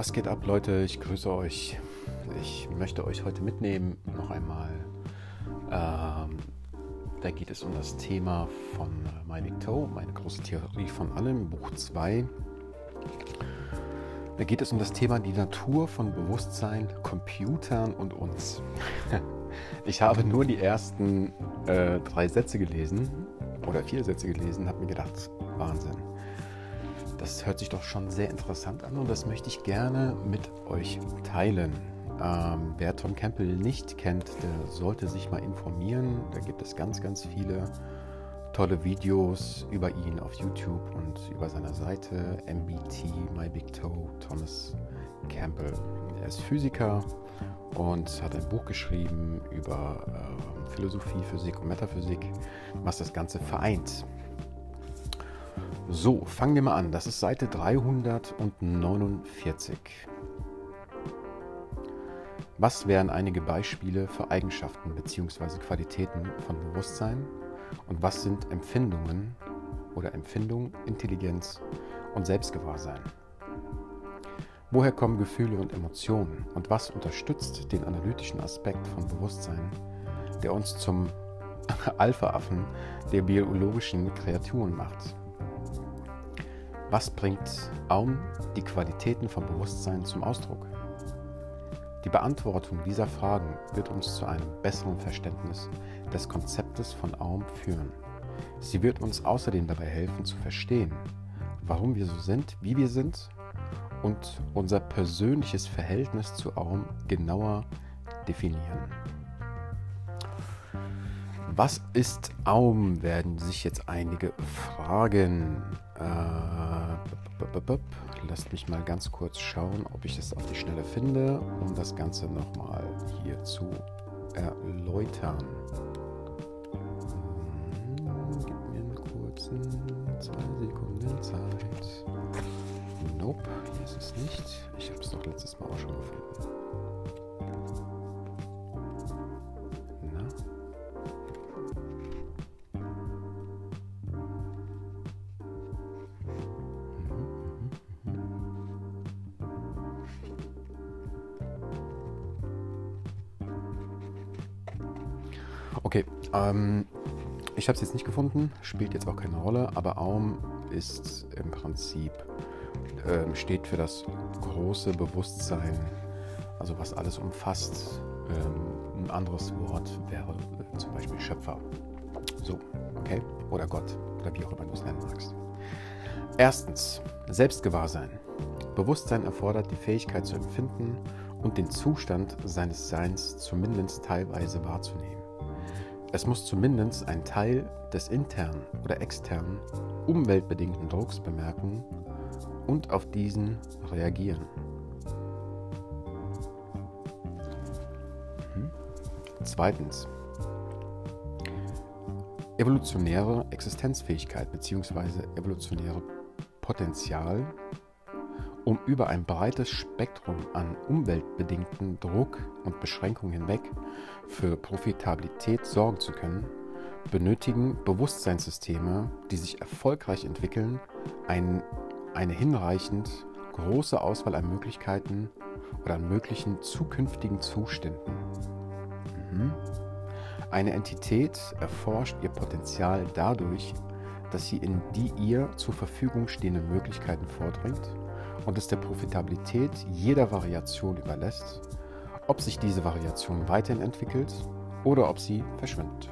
Was geht ab, Leute? Ich grüße euch. Ich möchte euch heute mitnehmen, noch einmal. Ähm, da geht es um das Thema von Big Toe, meine große Theorie von allem, Buch 2. Da geht es um das Thema die Natur von Bewusstsein, Computern und uns. Ich habe nur die ersten äh, drei Sätze gelesen oder vier Sätze gelesen, habe mir gedacht, Wahnsinn. Das hört sich doch schon sehr interessant an und das möchte ich gerne mit euch teilen. Ähm, wer Tom Campbell nicht kennt, der sollte sich mal informieren. Da gibt es ganz, ganz viele tolle Videos über ihn auf YouTube und über seine Seite MBT, My Big Toe, Thomas Campbell. Er ist Physiker und hat ein Buch geschrieben über äh, Philosophie, Physik und Metaphysik, was das Ganze vereint. So, fangen wir mal an. Das ist Seite 349. Was wären einige Beispiele für Eigenschaften bzw. Qualitäten von Bewusstsein und was sind Empfindungen oder Empfindung, Intelligenz und Selbstgewahrsein? Woher kommen Gefühle und Emotionen und was unterstützt den analytischen Aspekt von Bewusstsein, der uns zum Alpha-Affen der biologischen Kreaturen macht? Was bringt Aum die Qualitäten von Bewusstsein zum Ausdruck? Die Beantwortung dieser Fragen wird uns zu einem besseren Verständnis des Konzeptes von Aum führen. Sie wird uns außerdem dabei helfen zu verstehen, warum wir so sind, wie wir sind und unser persönliches Verhältnis zu Aum genauer definieren. Was ist Aum, werden sich jetzt einige fragen. Äh, lasst mich mal ganz kurz schauen, ob ich das auf die Schnelle finde, um das Ganze nochmal hier zu erläutern. Hm, gib mir einen kurzen zwei Sekunden Zeit. Nope, hier ist es nicht. Ich habe es doch letztes Mal auch schon gefunden. Okay, ähm, ich habe es jetzt nicht gefunden, spielt jetzt auch keine Rolle, aber Aum ist im Prinzip, ähm, steht für das große Bewusstsein, also was alles umfasst. Ähm, ein anderes Wort wäre äh, zum Beispiel Schöpfer. So, okay? Oder Gott, oder wie auch immer du es nennen magst. Erstens, Selbstgewahrsein. Bewusstsein erfordert die Fähigkeit zu empfinden und den Zustand seines Seins zumindest teilweise wahrzunehmen. Es muss zumindest ein Teil des internen oder externen, umweltbedingten Drucks bemerken und auf diesen reagieren. Mhm. Zweitens. Evolutionäre Existenzfähigkeit bzw. evolutionäre Potenzial um über ein breites Spektrum an umweltbedingten Druck und Beschränkungen hinweg für Profitabilität sorgen zu können, benötigen Bewusstseinssysteme, die sich erfolgreich entwickeln, ein, eine hinreichend große Auswahl an Möglichkeiten oder an möglichen zukünftigen Zuständen. Mhm. Eine Entität erforscht ihr Potenzial dadurch, dass sie in die ihr zur Verfügung stehenden Möglichkeiten vordringt und es der Profitabilität jeder Variation überlässt, ob sich diese Variation weiterhin entwickelt oder ob sie verschwindet.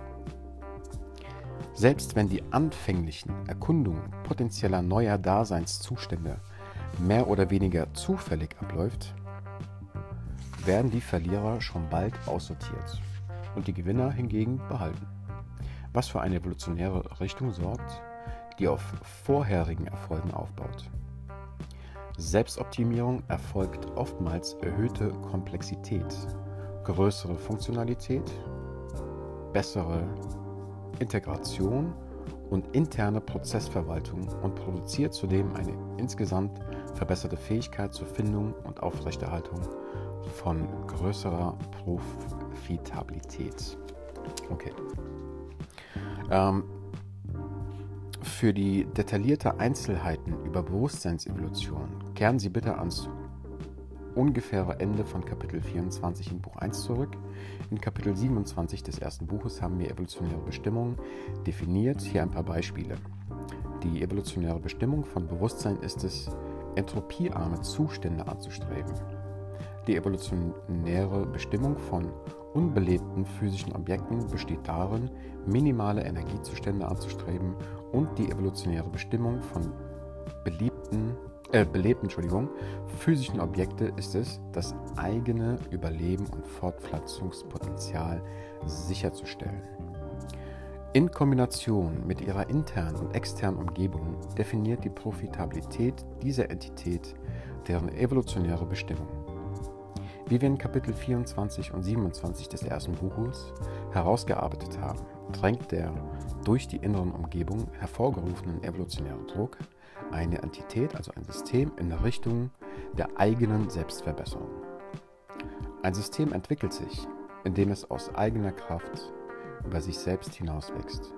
Selbst wenn die anfänglichen Erkundungen potenzieller neuer Daseinszustände mehr oder weniger zufällig abläuft, werden die Verlierer schon bald aussortiert und die Gewinner hingegen behalten, was für eine evolutionäre Richtung sorgt, die auf vorherigen Erfolgen aufbaut. Selbstoptimierung erfolgt oftmals erhöhte Komplexität, größere Funktionalität, bessere Integration und interne Prozessverwaltung und produziert zudem eine insgesamt verbesserte Fähigkeit zur Findung und Aufrechterhaltung von größerer Profitabilität. Okay. Ähm, für die detaillierte Einzelheiten über Bewusstseinsevolution kehren Sie bitte ans ungefähre Ende von Kapitel 24 in Buch 1 zurück. In Kapitel 27 des ersten Buches haben wir evolutionäre Bestimmungen definiert. Hier ein paar Beispiele. Die evolutionäre Bestimmung von Bewusstsein ist es, entropiearme Zustände anzustreben. Die evolutionäre Bestimmung von unbelebten physischen Objekten besteht darin, minimale Energiezustände anzustreben und die evolutionäre Bestimmung von beliebten, äh, belebten Entschuldigung, physischen Objekte ist es, das eigene Überleben und Fortpflanzungspotenzial sicherzustellen. In Kombination mit ihrer internen und externen Umgebung definiert die Profitabilität dieser Entität deren evolutionäre Bestimmung. Wie wir in Kapitel 24 und 27 des ersten Buches herausgearbeitet haben, drängt der durch die inneren Umgebung hervorgerufenen evolutionären Druck eine Entität, also ein System, in Richtung der eigenen Selbstverbesserung. Ein System entwickelt sich, indem es aus eigener Kraft über sich selbst hinauswächst.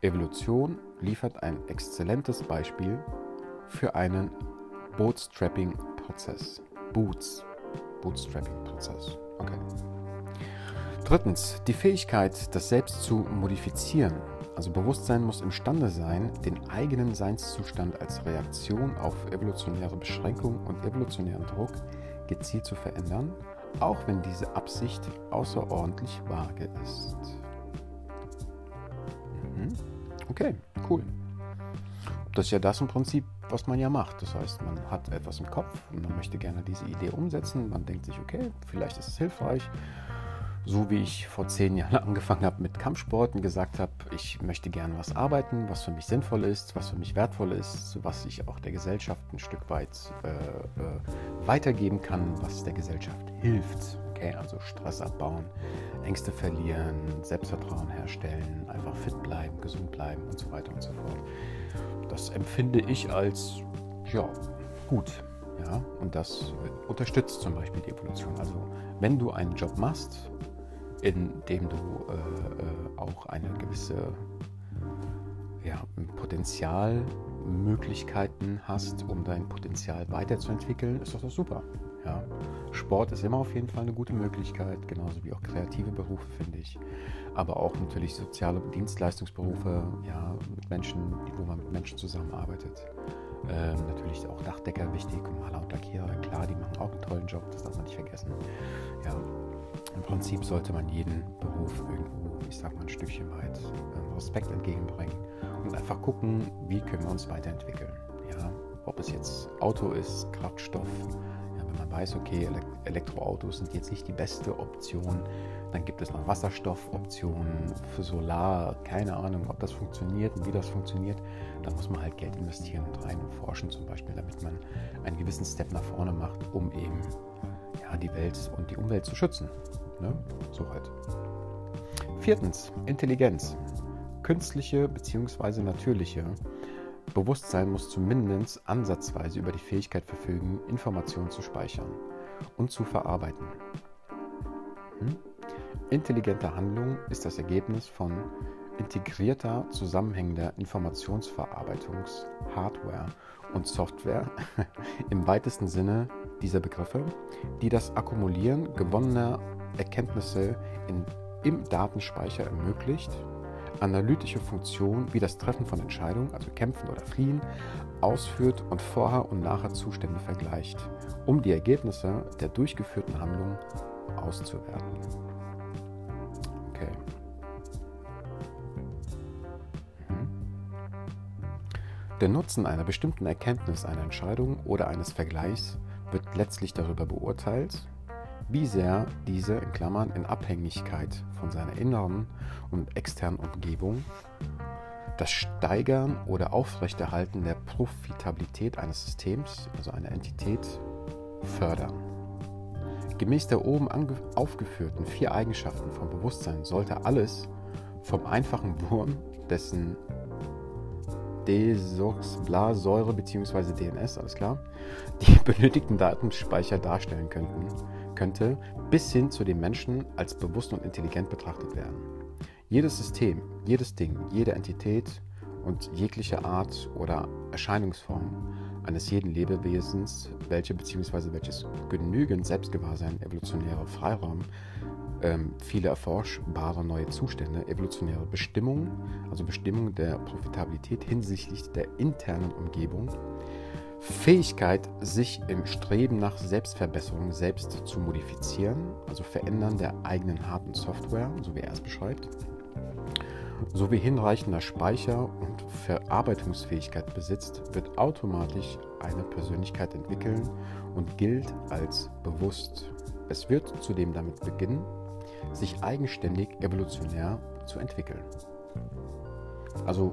Evolution liefert ein exzellentes Beispiel für einen Bootstrapping-Prozess. Boots. Bootstrapping-Prozess. Okay. Drittens, die Fähigkeit, das Selbst zu modifizieren. Also Bewusstsein muss imstande sein, den eigenen Seinszustand als Reaktion auf evolutionäre Beschränkung und evolutionären Druck gezielt zu verändern, auch wenn diese Absicht außerordentlich vage ist. Mhm. Okay, cool. Das ist ja das im Prinzip, was man ja macht. Das heißt, man hat etwas im Kopf und man möchte gerne diese Idee umsetzen. Man denkt sich, okay, vielleicht ist es hilfreich. So wie ich vor zehn Jahren angefangen habe mit Kampfsport und gesagt habe, ich möchte gerne was arbeiten, was für mich sinnvoll ist, was für mich wertvoll ist, was ich auch der Gesellschaft ein Stück weit äh, äh, weitergeben kann, was der Gesellschaft hilft. Okay, also Stress abbauen, Ängste verlieren, Selbstvertrauen herstellen, einfach fit bleiben, gesund bleiben und so weiter und so fort. Das empfinde ich als ja, gut. Ja, und das unterstützt zum Beispiel die Evolution. Also wenn du einen Job machst, in dem du äh, äh, auch eine gewisse ja, Potenzialmöglichkeiten hast, um dein Potenzial weiterzuentwickeln, ist das doch super. Ja. Sport ist immer auf jeden Fall eine gute Möglichkeit, genauso wie auch kreative Berufe, finde ich. Aber auch natürlich soziale Dienstleistungsberufe, ja, mit Menschen, wo man mit Menschen zusammenarbeitet. Ähm, natürlich auch Dachdecker wichtig Maler und Lackierer, klar, die machen auch einen tollen Job, das darf man nicht vergessen. Ja, Im Prinzip sollte man jeden Beruf irgendwo, ich sag mal, ein Stückchen weit ähm, Respekt entgegenbringen und einfach gucken, wie können wir uns weiterentwickeln. Ja, ob es jetzt Auto ist, Kraftstoff, wenn man weiß, okay, Elektroautos sind jetzt nicht die beste Option, dann gibt es noch Wasserstoffoptionen für Solar, keine Ahnung, ob das funktioniert und wie das funktioniert. Da muss man halt Geld investieren und rein und forschen zum Beispiel, damit man einen gewissen Step nach vorne macht, um eben ja, die Welt und die Umwelt zu schützen. Ne? So halt. Viertens, Intelligenz. Künstliche bzw. natürliche Bewusstsein muss zumindest ansatzweise über die Fähigkeit verfügen, Informationen zu speichern und zu verarbeiten. Hm? Intelligente Handlung ist das Ergebnis von integrierter, zusammenhängender Informationsverarbeitungs-Hardware und Software im weitesten Sinne dieser Begriffe, die das Akkumulieren gewonnener Erkenntnisse in, im Datenspeicher ermöglicht analytische Funktion wie das Treffen von Entscheidungen, also kämpfen oder fliehen, ausführt und vorher und nachher Zustände vergleicht, um die Ergebnisse der durchgeführten Handlung auszuwerten. Okay. Mhm. Der Nutzen einer bestimmten Erkenntnis, einer Entscheidung oder eines Vergleichs wird letztlich darüber beurteilt, wie sehr diese in Klammern in Abhängigkeit von seiner inneren und externen Umgebung das Steigern oder Aufrechterhalten der Profitabilität eines Systems, also einer Entität, fördern. Gemäß der oben aufgeführten vier Eigenschaften vom Bewusstsein sollte alles vom einfachen Wurm, dessen Desoxblasäure bzw. DNS, alles klar, die benötigten Datenspeicher darstellen könnten, könnte, bis hin zu den Menschen als bewusst und intelligent betrachtet werden. Jedes System, jedes Ding, jede Entität und jegliche Art oder Erscheinungsform eines jeden Lebewesens, welche bzw. welches genügend Selbstgewahrsein, evolutionärer Freiraum, ähm, viele erforschbare neue Zustände, evolutionäre Bestimmungen, also Bestimmung der Profitabilität hinsichtlich der internen Umgebung, Fähigkeit, sich im Streben nach Selbstverbesserung selbst zu modifizieren, also Verändern der eigenen harten Software, so wie er es beschreibt, sowie hinreichender Speicher und Verarbeitungsfähigkeit besitzt, wird automatisch eine Persönlichkeit entwickeln und gilt als bewusst. Es wird zudem damit beginnen, sich eigenständig evolutionär zu entwickeln. Also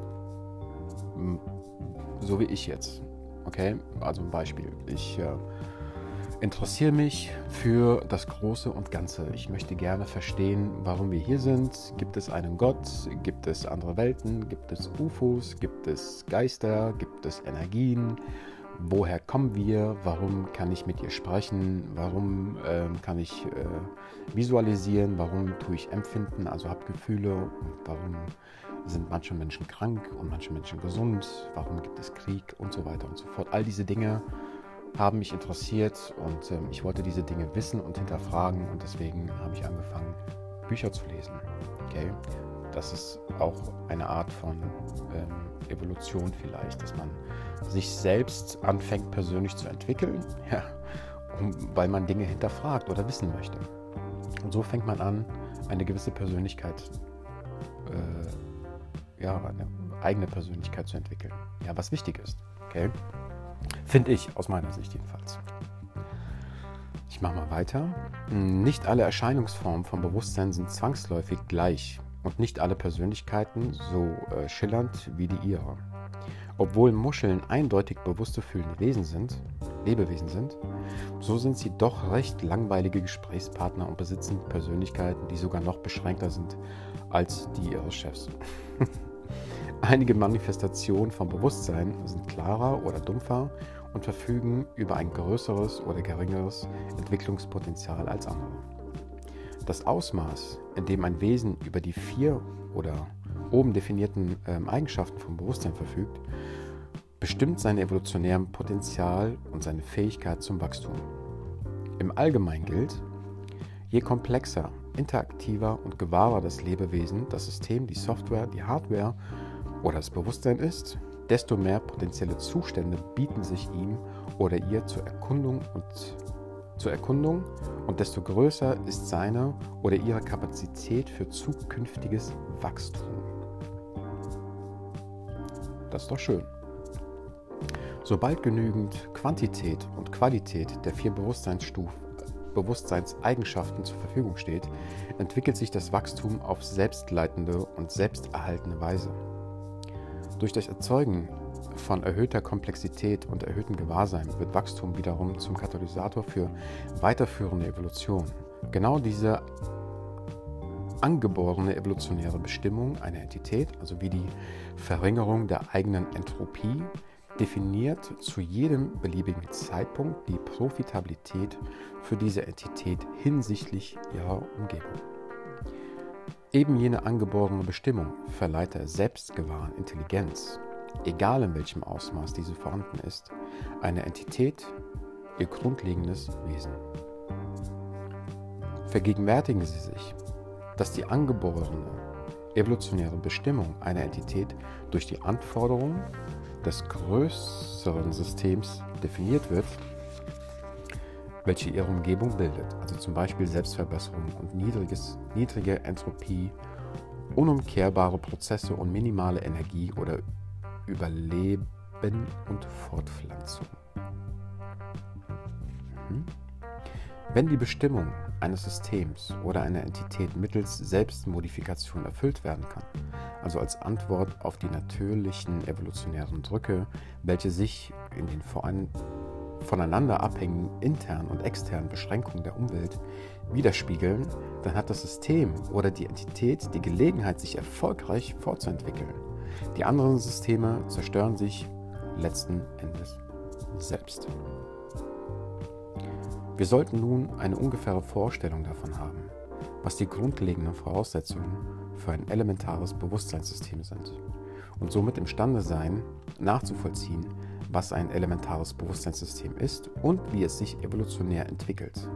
so wie ich jetzt. Okay, also ein Beispiel. Ich äh, interessiere mich für das Große und Ganze. Ich möchte gerne verstehen, warum wir hier sind. Gibt es einen Gott? Gibt es andere Welten? Gibt es UFOs? Gibt es Geister? Gibt es Energien? Woher kommen wir? Warum kann ich mit ihr sprechen? Warum äh, kann ich äh, visualisieren? Warum tue ich empfinden? Also habe Gefühle. Warum sind manche Menschen krank und manche Menschen gesund? Warum gibt es Krieg und so weiter und so fort? All diese Dinge haben mich interessiert und ähm, ich wollte diese Dinge wissen und hinterfragen und deswegen habe ich angefangen, Bücher zu lesen. Okay? Das ist auch eine Art von ähm, Evolution vielleicht, dass man sich selbst anfängt persönlich zu entwickeln, ja, weil man Dinge hinterfragt oder wissen möchte. Und so fängt man an, eine gewisse Persönlichkeit, äh, ja, eine eigene Persönlichkeit zu entwickeln. Ja, was wichtig ist. Okay? Finde ich, aus meiner Sicht jedenfalls. Ich mache mal weiter. Nicht alle Erscheinungsformen von Bewusstsein sind zwangsläufig gleich und nicht alle Persönlichkeiten so äh, schillernd wie die ihre. Obwohl Muscheln eindeutig bewusste fühlende Wesen sind, Lebewesen sind, so sind sie doch recht langweilige Gesprächspartner und besitzen Persönlichkeiten, die sogar noch beschränkter sind als die ihres Chefs. Einige Manifestationen von Bewusstsein sind klarer oder dumpfer und verfügen über ein größeres oder geringeres Entwicklungspotenzial als andere. Das Ausmaß, in dem ein Wesen über die vier oder oben definierten äh, Eigenschaften vom Bewusstsein verfügt, bestimmt sein evolutionären Potenzial und seine Fähigkeit zum Wachstum. Im Allgemeinen gilt, je komplexer, interaktiver und gewahrer das Lebewesen, das System, die Software, die Hardware oder das Bewusstsein ist, desto mehr potenzielle Zustände bieten sich ihm oder ihr zur Erkundung und zur Erkundung und desto größer ist seine oder ihre Kapazität für zukünftiges Wachstum. Das ist doch schön. Sobald genügend Quantität und Qualität der vier Bewusstseinsstufen Bewusstseinseigenschaften zur Verfügung steht, entwickelt sich das Wachstum auf selbstleitende und selbsterhaltende Weise. Durch das Erzeugen von erhöhter Komplexität und erhöhtem Gewahrsein wird Wachstum wiederum zum Katalysator für weiterführende Evolution. Genau diese angeborene evolutionäre Bestimmung einer Entität, also wie die Verringerung der eigenen Entropie, definiert zu jedem beliebigen Zeitpunkt die Profitabilität für diese Entität hinsichtlich ihrer Umgebung. Eben jene angeborene Bestimmung verleiht der selbstgewahren Intelligenz, egal in welchem Ausmaß diese vorhanden ist, eine Entität ihr grundlegendes Wesen. Vergegenwärtigen Sie sich, dass die angeborene evolutionäre Bestimmung einer Entität durch die Anforderungen des größeren Systems definiert wird, welche ihre Umgebung bildet, also zum Beispiel Selbstverbesserung und niedriges, niedrige Entropie, unumkehrbare Prozesse und minimale Energie oder Überleben und Fortpflanzung. Mhm. Wenn die Bestimmung eines Systems oder einer Entität mittels Selbstmodifikation erfüllt werden kann, also als Antwort auf die natürlichen evolutionären Drücke, welche sich in den voran voneinander abhängigen internen und externen Beschränkungen der Umwelt widerspiegeln, dann hat das System oder die Entität die Gelegenheit, sich erfolgreich fortzuentwickeln. Die anderen Systeme zerstören sich letzten Endes selbst. Wir sollten nun eine ungefähre Vorstellung davon haben, was die grundlegenden Voraussetzungen für ein elementares Bewusstseinssystem sind und somit imstande sein, nachzuvollziehen, was ein elementares Bewusstseinssystem ist und wie es sich evolutionär entwickelt.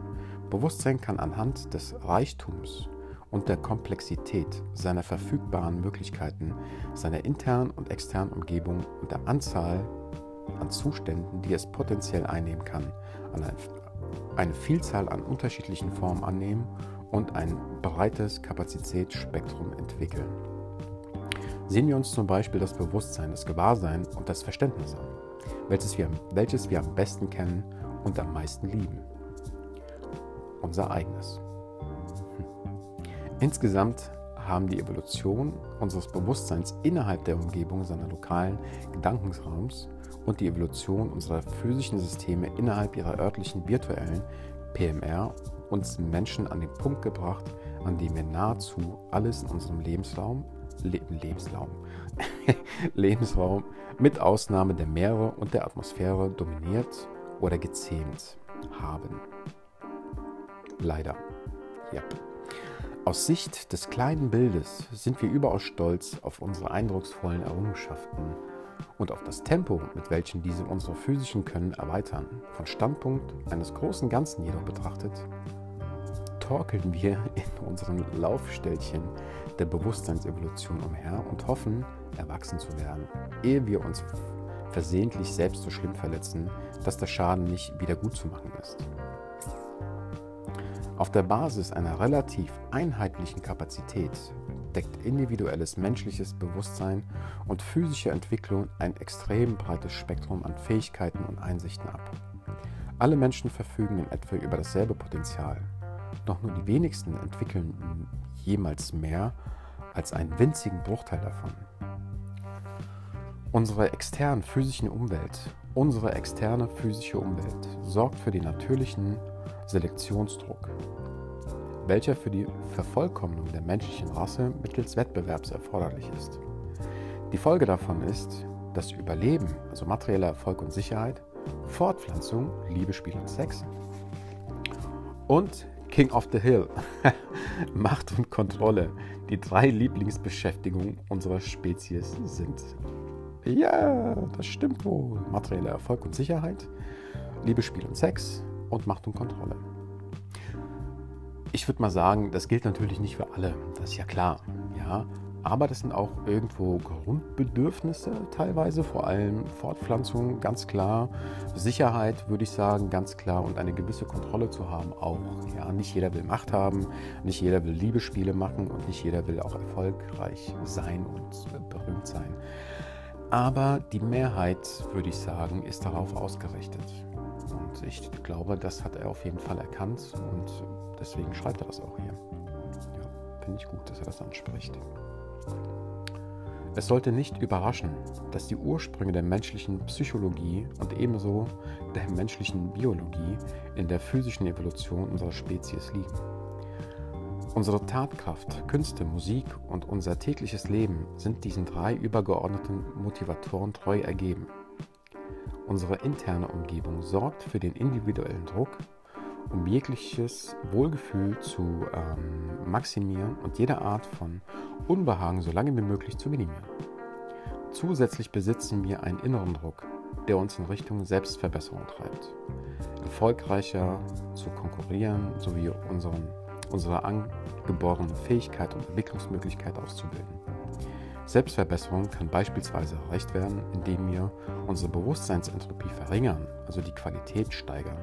Bewusstsein kann anhand des Reichtums und der Komplexität seiner verfügbaren Möglichkeiten, seiner internen und externen Umgebung und der Anzahl an Zuständen, die es potenziell einnehmen kann, eine Vielzahl an unterschiedlichen Formen annehmen und ein breites Kapazitätsspektrum entwickeln. Sehen wir uns zum Beispiel das Bewusstsein, das Gewahrsein und das Verständnis an, welches wir, welches wir am besten kennen und am meisten lieben. Unser eigenes. Insgesamt haben die Evolution unseres Bewusstseins innerhalb der Umgebung seiner lokalen Gedankensraums und die Evolution unserer physischen Systeme innerhalb ihrer örtlichen virtuellen PMR uns Menschen an den Punkt gebracht, an dem wir nahezu alles in unserem Lebensraum, Le Lebensraum, Lebensraum mit Ausnahme der Meere und der Atmosphäre dominiert oder gezähmt haben. Leider. Yep. Aus Sicht des kleinen Bildes sind wir überaus stolz auf unsere eindrucksvollen Errungenschaften und auf das Tempo, mit welchem diese unsere physischen Können erweitern. Von Standpunkt eines großen Ganzen jedoch betrachtet, torkeln wir in unseren Laufstellchen der Bewusstseinsevolution umher und hoffen, erwachsen zu werden, ehe wir uns versehentlich selbst so schlimm verletzen, dass der Schaden nicht wieder gut zu machen ist. Auf der Basis einer relativ einheitlichen Kapazität deckt individuelles menschliches Bewusstsein und physische Entwicklung ein extrem breites Spektrum an Fähigkeiten und Einsichten ab. Alle Menschen verfügen in etwa über dasselbe Potenzial, doch nur die wenigsten entwickeln jemals mehr als einen winzigen Bruchteil davon. Unsere externe physische Umwelt, unsere externe physische Umwelt sorgt für den natürlichen Selektionsdruck, welcher für die Vervollkommnung der menschlichen Rasse mittels Wettbewerbs erforderlich ist. Die Folge davon ist, dass Überleben, also materieller Erfolg und Sicherheit, Fortpflanzung, Liebe, Spiel und Sex und King of the Hill, Macht und Kontrolle, die drei Lieblingsbeschäftigungen unserer Spezies sind. Ja, das stimmt wohl. Materieller Erfolg und Sicherheit, Liebe, Spiel und Sex und Macht und Kontrolle. Ich würde mal sagen, das gilt natürlich nicht für alle, das ist ja klar. Ja, aber das sind auch irgendwo Grundbedürfnisse teilweise, vor allem Fortpflanzung, ganz klar. Sicherheit würde ich sagen, ganz klar. Und eine gewisse Kontrolle zu haben auch. Ja, nicht jeder will Macht haben, nicht jeder will Liebesspiele machen und nicht jeder will auch erfolgreich sein und berühmt sein. Aber die Mehrheit, würde ich sagen, ist darauf ausgerichtet. Und ich glaube, das hat er auf jeden Fall erkannt und deswegen schreibt er das auch hier. Ja, finde ich gut, dass er das anspricht. Es sollte nicht überraschen, dass die Ursprünge der menschlichen Psychologie und ebenso der menschlichen Biologie in der physischen Evolution unserer Spezies liegen. Unsere Tatkraft, Künste, Musik und unser tägliches Leben sind diesen drei übergeordneten Motivatoren treu ergeben. Unsere interne Umgebung sorgt für den individuellen Druck, um jegliches Wohlgefühl zu ähm, maximieren und jede Art von Unbehagen so lange wie möglich zu minimieren. Zusätzlich besitzen wir einen inneren Druck, der uns in Richtung Selbstverbesserung treibt, erfolgreicher zu konkurrieren sowie unseren, unsere angeborene Fähigkeit und Entwicklungsmöglichkeit auszubilden. Selbstverbesserung kann beispielsweise erreicht werden, indem wir unsere Bewusstseinsentropie verringern, also die Qualität steigern,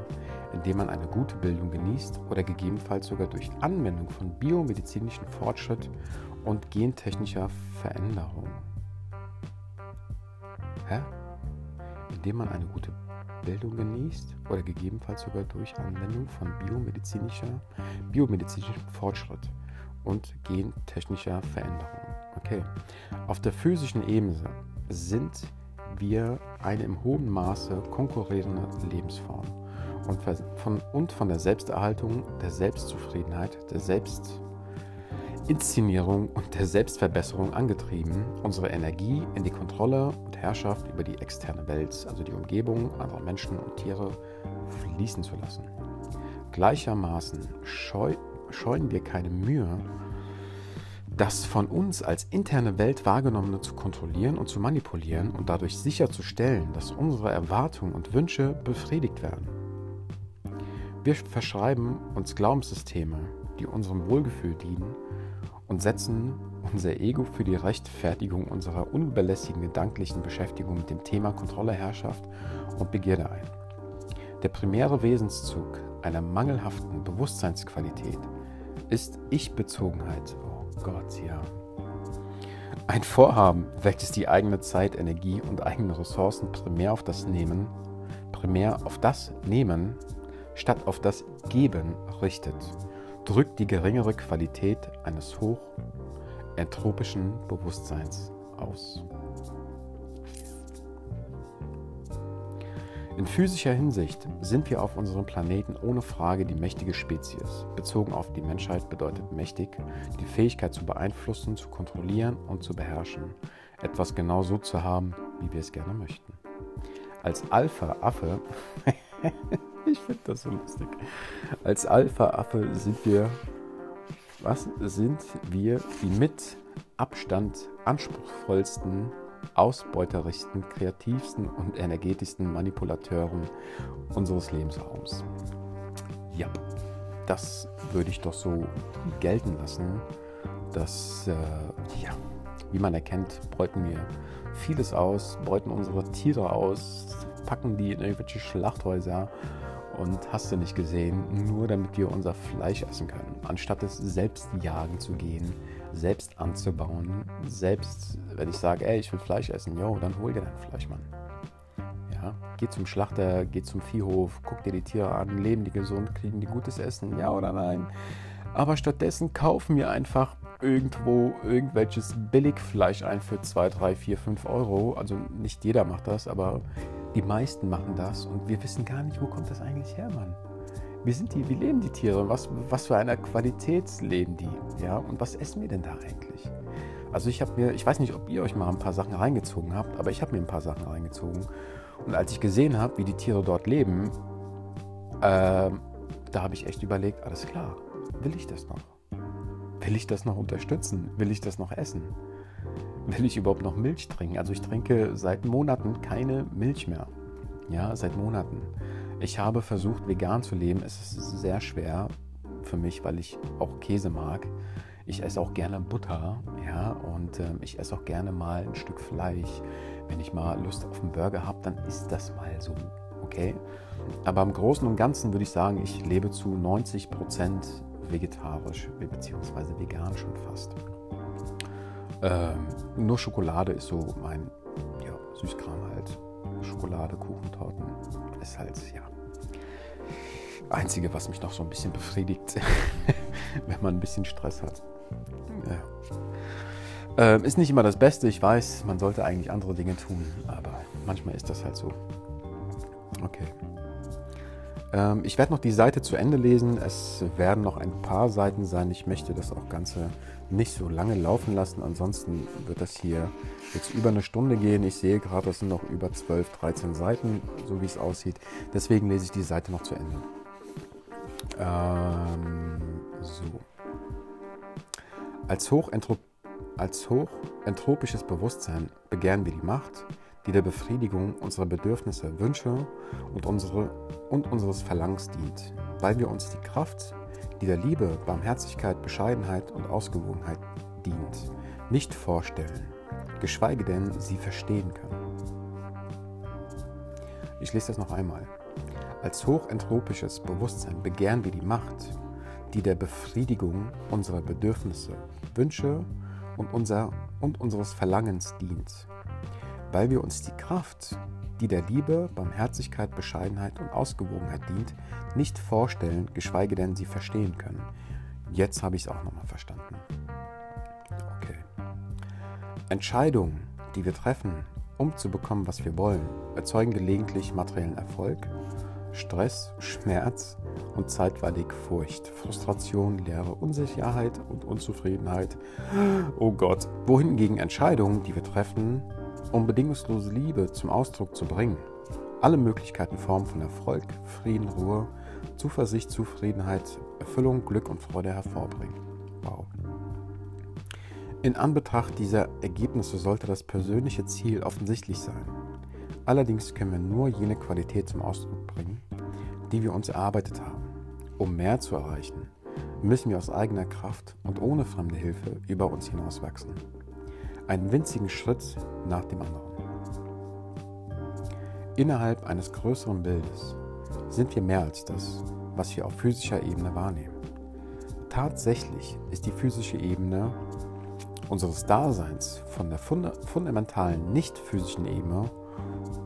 indem man eine gute Bildung genießt oder gegebenenfalls sogar durch Anwendung von biomedizinischem Fortschritt und gentechnischer Veränderung. Hä? Indem man eine gute Bildung genießt oder gegebenenfalls sogar durch Anwendung von biomedizinischer, biomedizinischem Fortschritt und gentechnischer Veränderung. Okay. Auf der physischen Ebene sind wir eine im hohen Maße konkurrierende Lebensform und von, und von der Selbsterhaltung, der Selbstzufriedenheit, der Selbstinszenierung und der Selbstverbesserung angetrieben, unsere Energie in die Kontrolle und Herrschaft über die externe Welt, also die Umgebung anderer Menschen und Tiere, fließen zu lassen. Gleichermaßen scheu, scheuen wir keine Mühe, das von uns als interne Welt wahrgenommene zu kontrollieren und zu manipulieren und dadurch sicherzustellen, dass unsere Erwartungen und Wünsche befriedigt werden. Wir verschreiben uns Glaubenssysteme, die unserem Wohlgefühl dienen und setzen unser Ego für die Rechtfertigung unserer unbelästigen gedanklichen Beschäftigung mit dem Thema Kontrolle, Herrschaft und Begierde ein. Der primäre Wesenszug einer mangelhaften Bewusstseinsqualität ist Ich-Bezogenheit Gott, ja. Ein Vorhaben, welches die eigene Zeit, Energie und eigene Ressourcen primär auf das Nehmen, primär auf das Nehmen statt auf das Geben richtet, drückt die geringere Qualität eines hochentropischen Bewusstseins aus. In physischer Hinsicht sind wir auf unserem Planeten ohne Frage die mächtige Spezies. Bezogen auf die Menschheit bedeutet mächtig die Fähigkeit zu beeinflussen, zu kontrollieren und zu beherrschen. Etwas genau so zu haben, wie wir es gerne möchten. Als Alpha-Affe, ich finde das so lustig, als Alpha-Affe sind wir, was sind wir die mit Abstand anspruchsvollsten ausbeuterischsten, kreativsten und energetischsten Manipulateuren unseres Lebensraums. Ja, das würde ich doch so gelten lassen, dass, äh, ja, wie man erkennt, beuten wir vieles aus, beuten unsere Tiere aus, packen die in irgendwelche Schlachthäuser und hast du nicht gesehen, nur damit wir unser Fleisch essen können, anstatt es selbst jagen zu gehen, selbst anzubauen, selbst, wenn ich sage, ey, ich will Fleisch essen, jo, dann hol dir dein Fleisch, Mann. Ja, geh zum Schlachter, geh zum Viehhof, guck dir die Tiere an, leben die gesund, kriegen die gutes Essen, ja oder nein? Aber stattdessen kaufen wir einfach irgendwo irgendwelches Billigfleisch ein für 2, 3, 4, 5 Euro. Also nicht jeder macht das, aber die meisten machen das und wir wissen gar nicht, wo kommt das eigentlich her, Mann. Wie sind die, wie leben die Tiere? Was, was für eine Qualität leben die? Ja, und was essen wir denn da eigentlich? Also ich habe mir, ich weiß nicht, ob ihr euch mal ein paar Sachen reingezogen habt, aber ich habe mir ein paar Sachen reingezogen. Und als ich gesehen habe, wie die Tiere dort leben, äh, da habe ich echt überlegt, alles klar, will ich das noch? Will ich das noch unterstützen? Will ich das noch essen? Will ich überhaupt noch Milch trinken? Also ich trinke seit Monaten keine Milch mehr. Ja, seit Monaten. Ich habe versucht, vegan zu leben. Es ist sehr schwer für mich, weil ich auch Käse mag. Ich esse auch gerne Butter, ja, und äh, ich esse auch gerne mal ein Stück Fleisch. Wenn ich mal Lust auf einen Burger habe, dann ist das mal so, okay? Aber im Großen und Ganzen würde ich sagen, ich lebe zu 90 Prozent vegetarisch, beziehungsweise vegan schon fast. Ähm, nur Schokolade ist so mein ja, Süßkram halt. Schokolade, Kuchen, Torten ist halt, ja, Einzige, was mich noch so ein bisschen befriedigt, wenn man ein bisschen Stress hat. Ja. Ähm, ist nicht immer das Beste, ich weiß, man sollte eigentlich andere Dinge tun, aber manchmal ist das halt so. Okay. Ähm, ich werde noch die Seite zu Ende lesen. Es werden noch ein paar Seiten sein. Ich möchte das auch Ganze nicht so lange laufen lassen. Ansonsten wird das hier jetzt über eine Stunde gehen. Ich sehe gerade, das sind noch über 12, 13 Seiten, so wie es aussieht. Deswegen lese ich die Seite noch zu Ende. Ähm, so. Als, Hochentrop als hochentropisches Bewusstsein begehren wir die Macht, die der Befriedigung unserer Bedürfnisse, Wünsche und, unsere, und unseres Verlangens dient, weil wir uns die Kraft, die der Liebe, Barmherzigkeit, Bescheidenheit und Ausgewogenheit dient, nicht vorstellen, geschweige denn sie verstehen können. Ich lese das noch einmal. Als hochentropisches Bewusstsein begehren wir die Macht, die der Befriedigung unserer Bedürfnisse, Wünsche und, unser, und unseres Verlangens dient, weil wir uns die Kraft, die der Liebe, Barmherzigkeit, Bescheidenheit und Ausgewogenheit dient, nicht vorstellen, geschweige denn sie verstehen können. Jetzt habe ich es auch nochmal verstanden. Okay. Entscheidungen, die wir treffen, um zu bekommen, was wir wollen, erzeugen gelegentlich materiellen Erfolg, Stress, Schmerz und zeitweilig Furcht, Frustration, Leere, Unsicherheit und Unzufriedenheit. Oh Gott, wohingegen Entscheidungen, die wir treffen, um bedingungslose Liebe zum Ausdruck zu bringen, alle Möglichkeiten Formen von Erfolg, Frieden, Ruhe, Zuversicht, Zufriedenheit, Erfüllung, Glück und Freude hervorbringen. Wow. In Anbetracht dieser Ergebnisse sollte das persönliche Ziel offensichtlich sein. Allerdings können wir nur jene Qualität zum Ausdruck bringen, die wir uns erarbeitet haben. Um mehr zu erreichen, müssen wir aus eigener Kraft und ohne fremde Hilfe über uns hinauswachsen. Einen winzigen Schritt nach dem anderen. Innerhalb eines größeren Bildes sind wir mehr als das, was wir auf physischer Ebene wahrnehmen. Tatsächlich ist die physische Ebene unseres Daseins von der funda fundamentalen nicht-physischen Ebene,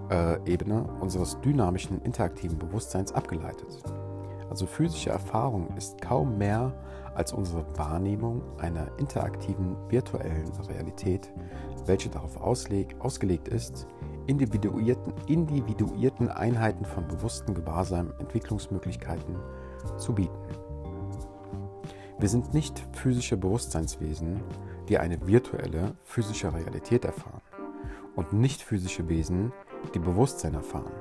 äh, Ebene unseres dynamischen interaktiven Bewusstseins abgeleitet. Also physische Erfahrung ist kaum mehr als unsere Wahrnehmung einer interaktiven virtuellen Realität, welche darauf ausgelegt ist, individuierten, individuierten Einheiten von bewusstem Gewahrsam Entwicklungsmöglichkeiten zu bieten. Wir sind nicht physische Bewusstseinswesen, die eine virtuelle physische Realität erfahren und nicht physische Wesen, die Bewusstsein erfahren.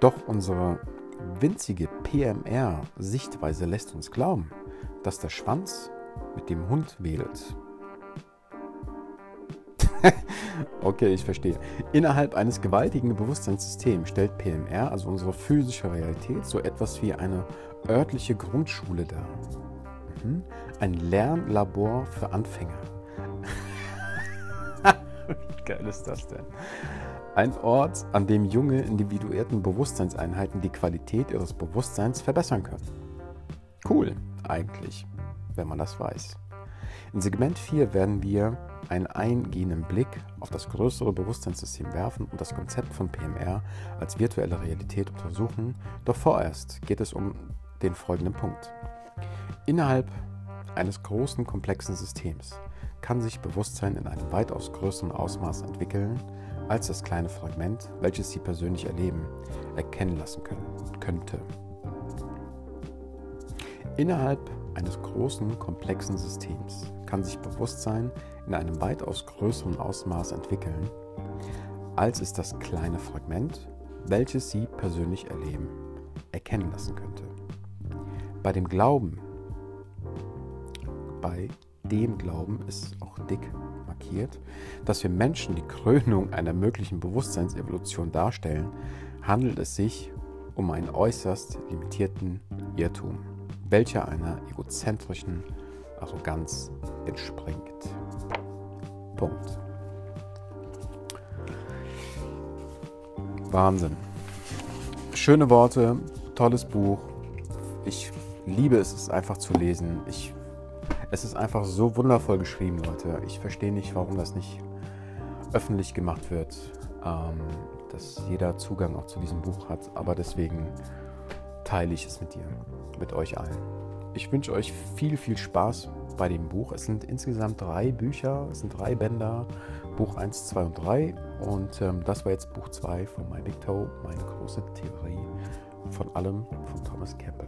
Doch unsere winzige PMR-Sichtweise lässt uns glauben, dass der Schwanz mit dem Hund wedelt okay, ich verstehe. Innerhalb eines gewaltigen Bewusstseinssystems stellt PMR, also unsere physische Realität, so etwas wie eine örtliche Grundschule dar. Mhm. Ein Lernlabor für Anfänger. wie geil ist das denn? Ein Ort, an dem junge, individuierten Bewusstseinseinheiten die Qualität ihres Bewusstseins verbessern können. Cool, eigentlich, wenn man das weiß. In Segment 4 werden wir einen eingehenden Blick auf das größere Bewusstseinssystem werfen und das Konzept von PMR als virtuelle Realität untersuchen. Doch vorerst geht es um den folgenden Punkt. Innerhalb eines großen, komplexen Systems kann sich Bewusstsein in einem weitaus größeren Ausmaß entwickeln, als das kleine Fragment, welches Sie persönlich erleben, erkennen lassen können, könnte. Innerhalb eines großen, komplexen Systems kann sich Bewusstsein in einem weitaus größeren Ausmaß entwickeln, als es das kleine Fragment, welches Sie persönlich erleben, erkennen lassen könnte. Bei dem Glauben, bei dem Glauben ist auch dick markiert, dass wir Menschen die Krönung einer möglichen Bewusstseinsevolution darstellen, handelt es sich um einen äußerst limitierten Irrtum, welcher einer egozentrischen Arroganz entspringt. Punkt. Wahnsinn. Schöne Worte, tolles Buch. Ich liebe es, es einfach zu lesen. Ich, es ist einfach so wundervoll geschrieben, Leute. Ich verstehe nicht, warum das nicht öffentlich gemacht wird, ähm, dass jeder Zugang auch zu diesem Buch hat. Aber deswegen teile ich es mit dir, mit euch allen. Ich wünsche euch viel, viel Spaß bei dem Buch. Es sind insgesamt drei Bücher, es sind drei Bänder, Buch 1, 2 und 3. Und ähm, das war jetzt Buch 2 von My Big Toe, meine große Theorie von allem von Thomas Campbell.